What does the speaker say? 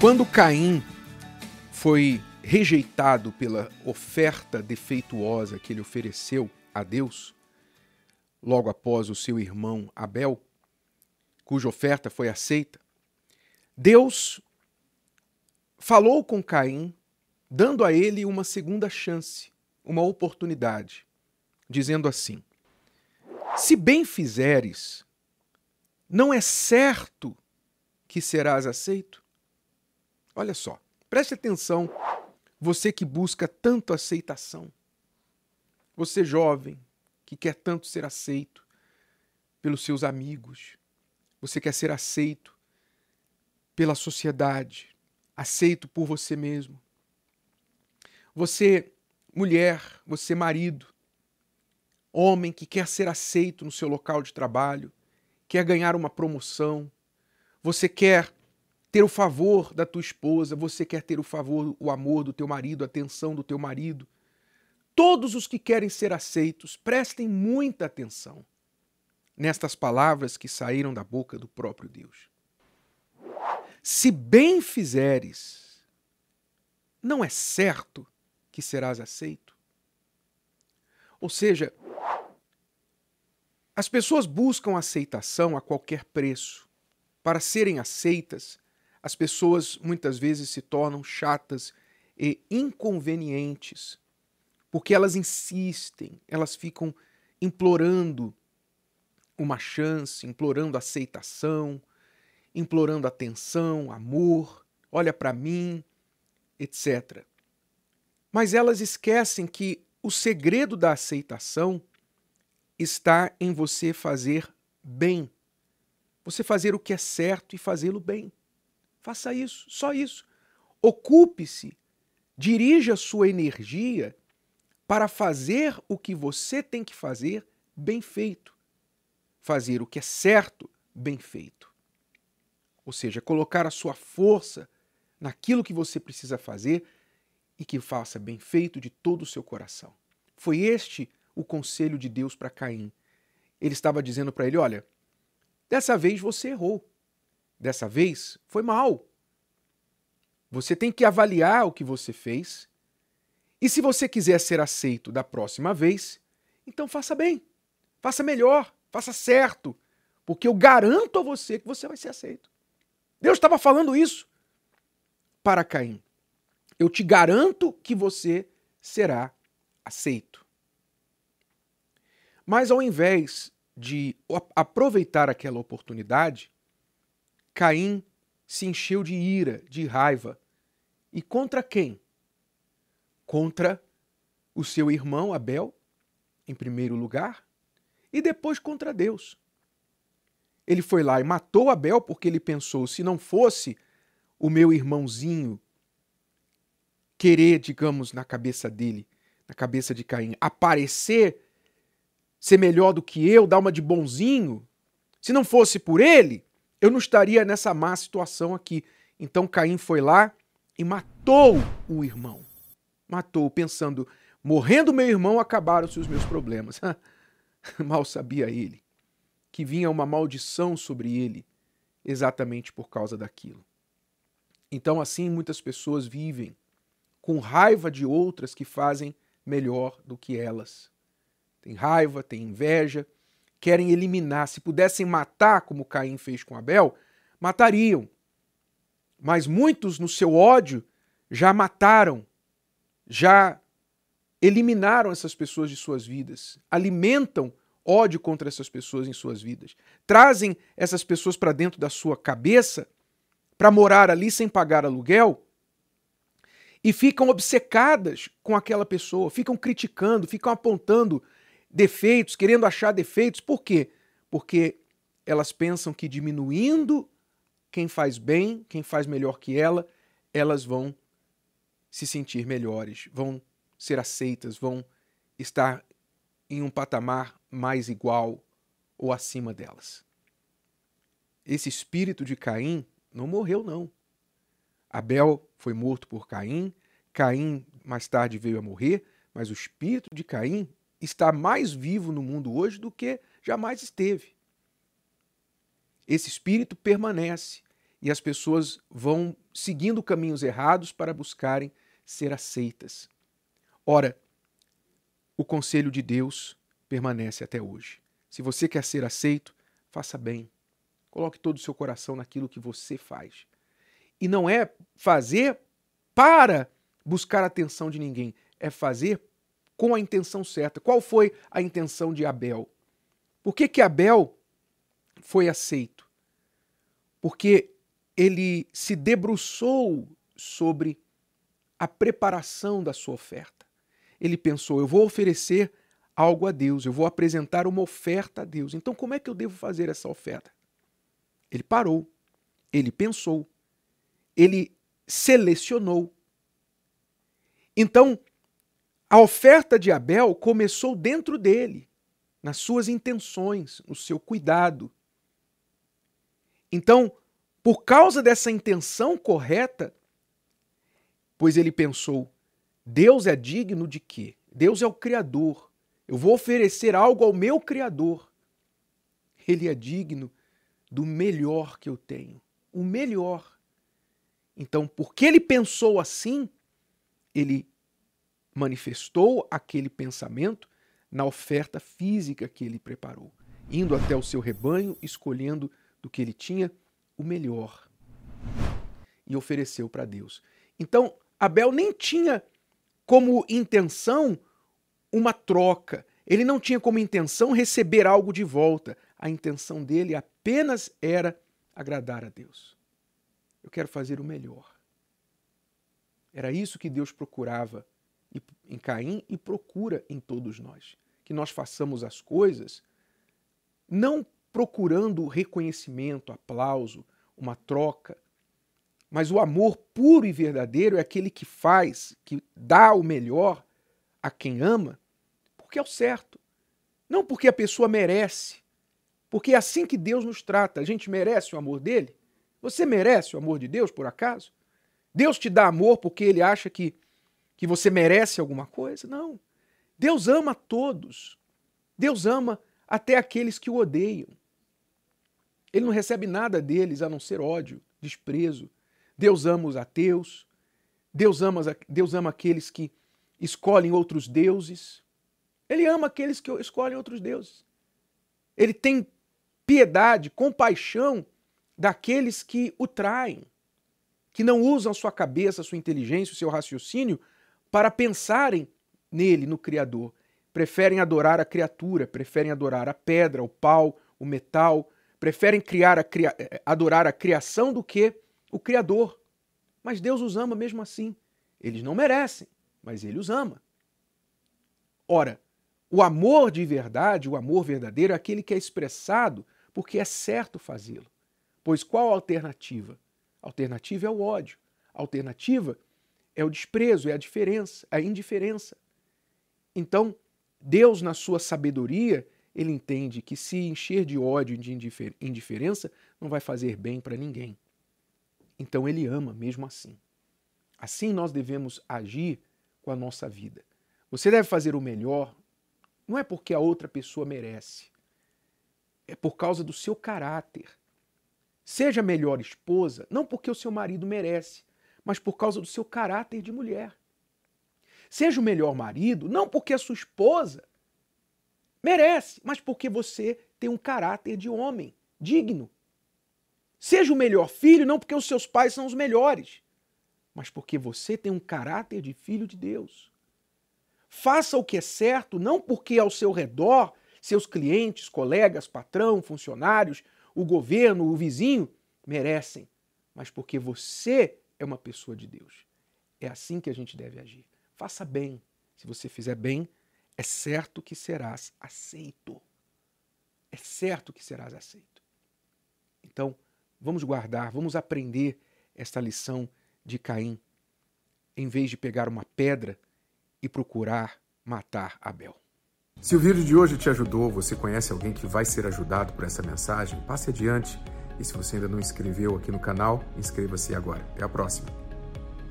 Quando Caim foi rejeitado pela oferta defeituosa que ele ofereceu a Deus, logo após o seu irmão Abel, cuja oferta foi aceita, Deus falou com Caim, dando a ele uma segunda chance, uma oportunidade, dizendo assim: Se bem fizeres, não é certo que serás aceito? Olha só, preste atenção, você que busca tanto aceitação, você jovem que quer tanto ser aceito pelos seus amigos, você quer ser aceito pela sociedade, aceito por você mesmo. Você, mulher, você, marido, homem que quer ser aceito no seu local de trabalho, quer ganhar uma promoção, você quer ter o favor da tua esposa, você quer ter o favor, o amor do teu marido, a atenção do teu marido. Todos os que querem ser aceitos, prestem muita atenção nestas palavras que saíram da boca do próprio Deus. Se bem fizeres, não é certo que serás aceito? Ou seja, as pessoas buscam aceitação a qualquer preço. Para serem aceitas, as pessoas muitas vezes se tornam chatas e inconvenientes, porque elas insistem, elas ficam implorando uma chance, implorando aceitação, implorando atenção, amor, olha para mim, etc. Mas elas esquecem que o segredo da aceitação está em você fazer bem. Você fazer o que é certo e fazê-lo bem. Faça isso, só isso. Ocupe-se, dirija sua energia para fazer o que você tem que fazer bem feito. Fazer o que é certo, bem feito. Ou seja, colocar a sua força naquilo que você precisa fazer e que faça bem feito de todo o seu coração. Foi este o conselho de Deus para Caim. Ele estava dizendo para ele: Olha, dessa vez você errou. Dessa vez foi mal. Você tem que avaliar o que você fez. E se você quiser ser aceito da próxima vez, então faça bem, faça melhor, faça certo, porque eu garanto a você que você vai ser aceito. Deus estava falando isso para Caim. Eu te garanto que você será aceito. Mas ao invés de aproveitar aquela oportunidade, Caim se encheu de ira, de raiva. E contra quem? Contra o seu irmão Abel, em primeiro lugar, e depois contra Deus. Ele foi lá e matou Abel porque ele pensou: se não fosse o meu irmãozinho querer, digamos, na cabeça dele, na cabeça de Caim, aparecer, ser melhor do que eu, dar uma de bonzinho, se não fosse por ele, eu não estaria nessa má situação aqui. Então Caim foi lá e matou o irmão. Matou, pensando, morrendo meu irmão, acabaram-se os meus problemas. Mal sabia ele que vinha uma maldição sobre ele exatamente por causa daquilo. Então, assim, muitas pessoas vivem com raiva de outras que fazem melhor do que elas. Tem raiva, tem inveja, querem eliminar. Se pudessem matar, como Caim fez com Abel, matariam. Mas muitos, no seu ódio, já mataram, já eliminaram essas pessoas de suas vidas, alimentam ódio contra essas pessoas em suas vidas, trazem essas pessoas para dentro da sua cabeça para morar ali sem pagar aluguel e ficam obcecadas com aquela pessoa, ficam criticando, ficam apontando defeitos, querendo achar defeitos. Por quê? Porque elas pensam que diminuindo quem faz bem, quem faz melhor que ela, elas vão se sentir melhores, vão ser aceitas, vão estar em um patamar mais igual ou acima delas. Esse espírito de Caim não morreu, não. Abel foi morto por Caim, Caim mais tarde veio a morrer, mas o espírito de Caim está mais vivo no mundo hoje do que jamais esteve. Esse espírito permanece e as pessoas vão seguindo caminhos errados para buscarem ser aceitas. Ora, o conselho de Deus permanece até hoje. Se você quer ser aceito, faça bem. Coloque todo o seu coração naquilo que você faz. E não é fazer para buscar a atenção de ninguém, é fazer com a intenção certa. Qual foi a intenção de Abel? Por que, que Abel foi aceito? Porque ele se debruçou sobre a preparação da sua oferta. Ele pensou: eu vou oferecer algo a Deus, eu vou apresentar uma oferta a Deus. Então, como é que eu devo fazer essa oferta? Ele parou, ele pensou, ele selecionou. Então, a oferta de Abel começou dentro dele, nas suas intenções, no seu cuidado. Então, por causa dessa intenção correta, pois ele pensou: Deus é digno de quê? Deus é o Criador. Eu vou oferecer algo ao meu Criador. Ele é digno do melhor que eu tenho. O melhor. Então, porque ele pensou assim, ele manifestou aquele pensamento na oferta física que ele preparou, indo até o seu rebanho, escolhendo do que ele tinha o melhor e ofereceu para Deus. Então, Abel nem tinha como intenção uma troca, ele não tinha como intenção receber algo de volta. A intenção dele apenas era agradar a Deus. Eu quero fazer o melhor. Era isso que Deus procurava em Caim e procura em todos nós. Que nós façamos as coisas não procurando reconhecimento, aplauso, uma troca, mas o amor puro e verdadeiro é aquele que faz, que dá o melhor a quem ama, porque é o certo. Não porque a pessoa merece. Porque é assim que Deus nos trata. A gente merece o amor dele? Você merece o amor de Deus, por acaso? Deus te dá amor porque ele acha que que você merece alguma coisa. Não. Deus ama todos. Deus ama até aqueles que o odeiam. Ele não recebe nada deles a não ser ódio, desprezo. Deus ama os ateus. Deus ama, Deus ama aqueles que escolhem outros deuses. Ele ama aqueles que escolhem outros deuses. Ele tem piedade, compaixão daqueles que o traem, que não usam sua cabeça, sua inteligência, o seu raciocínio para pensarem nele, no Criador. Preferem adorar a criatura, preferem adorar a pedra, o pau, o metal, preferem criar a cria... Eh, adorar a criação do que o Criador. Mas Deus os ama mesmo assim. Eles não merecem, mas Ele os ama. Ora, o amor de verdade, o amor verdadeiro, é aquele que é expressado porque é certo fazê-lo. Pois qual a alternativa? A alternativa é o ódio. A alternativa é o desprezo, é a diferença, a indiferença. Então, Deus, na sua sabedoria, ele entende que se encher de ódio e de indiferença não vai fazer bem para ninguém. Então ele ama mesmo assim. Assim nós devemos agir com a nossa vida. Você deve fazer o melhor, não é porque a outra pessoa merece, é por causa do seu caráter. Seja melhor esposa, não porque o seu marido merece, mas por causa do seu caráter de mulher. Seja o melhor marido, não porque a sua esposa merece, mas porque você tem um caráter de homem digno. Seja o melhor filho, não porque os seus pais são os melhores, mas porque você tem um caráter de filho de Deus. Faça o que é certo, não porque ao seu redor, seus clientes, colegas, patrão, funcionários, o governo, o vizinho merecem, mas porque você é uma pessoa de Deus. É assim que a gente deve agir. Faça bem. Se você fizer bem, é certo que serás aceito. É certo que serás aceito. Então, vamos guardar, vamos aprender esta lição de Caim, em vez de pegar uma pedra e procurar matar Abel. Se o vídeo de hoje te ajudou, você conhece alguém que vai ser ajudado por essa mensagem, passe adiante e se você ainda não inscreveu aqui no canal, inscreva-se agora. Até a próxima.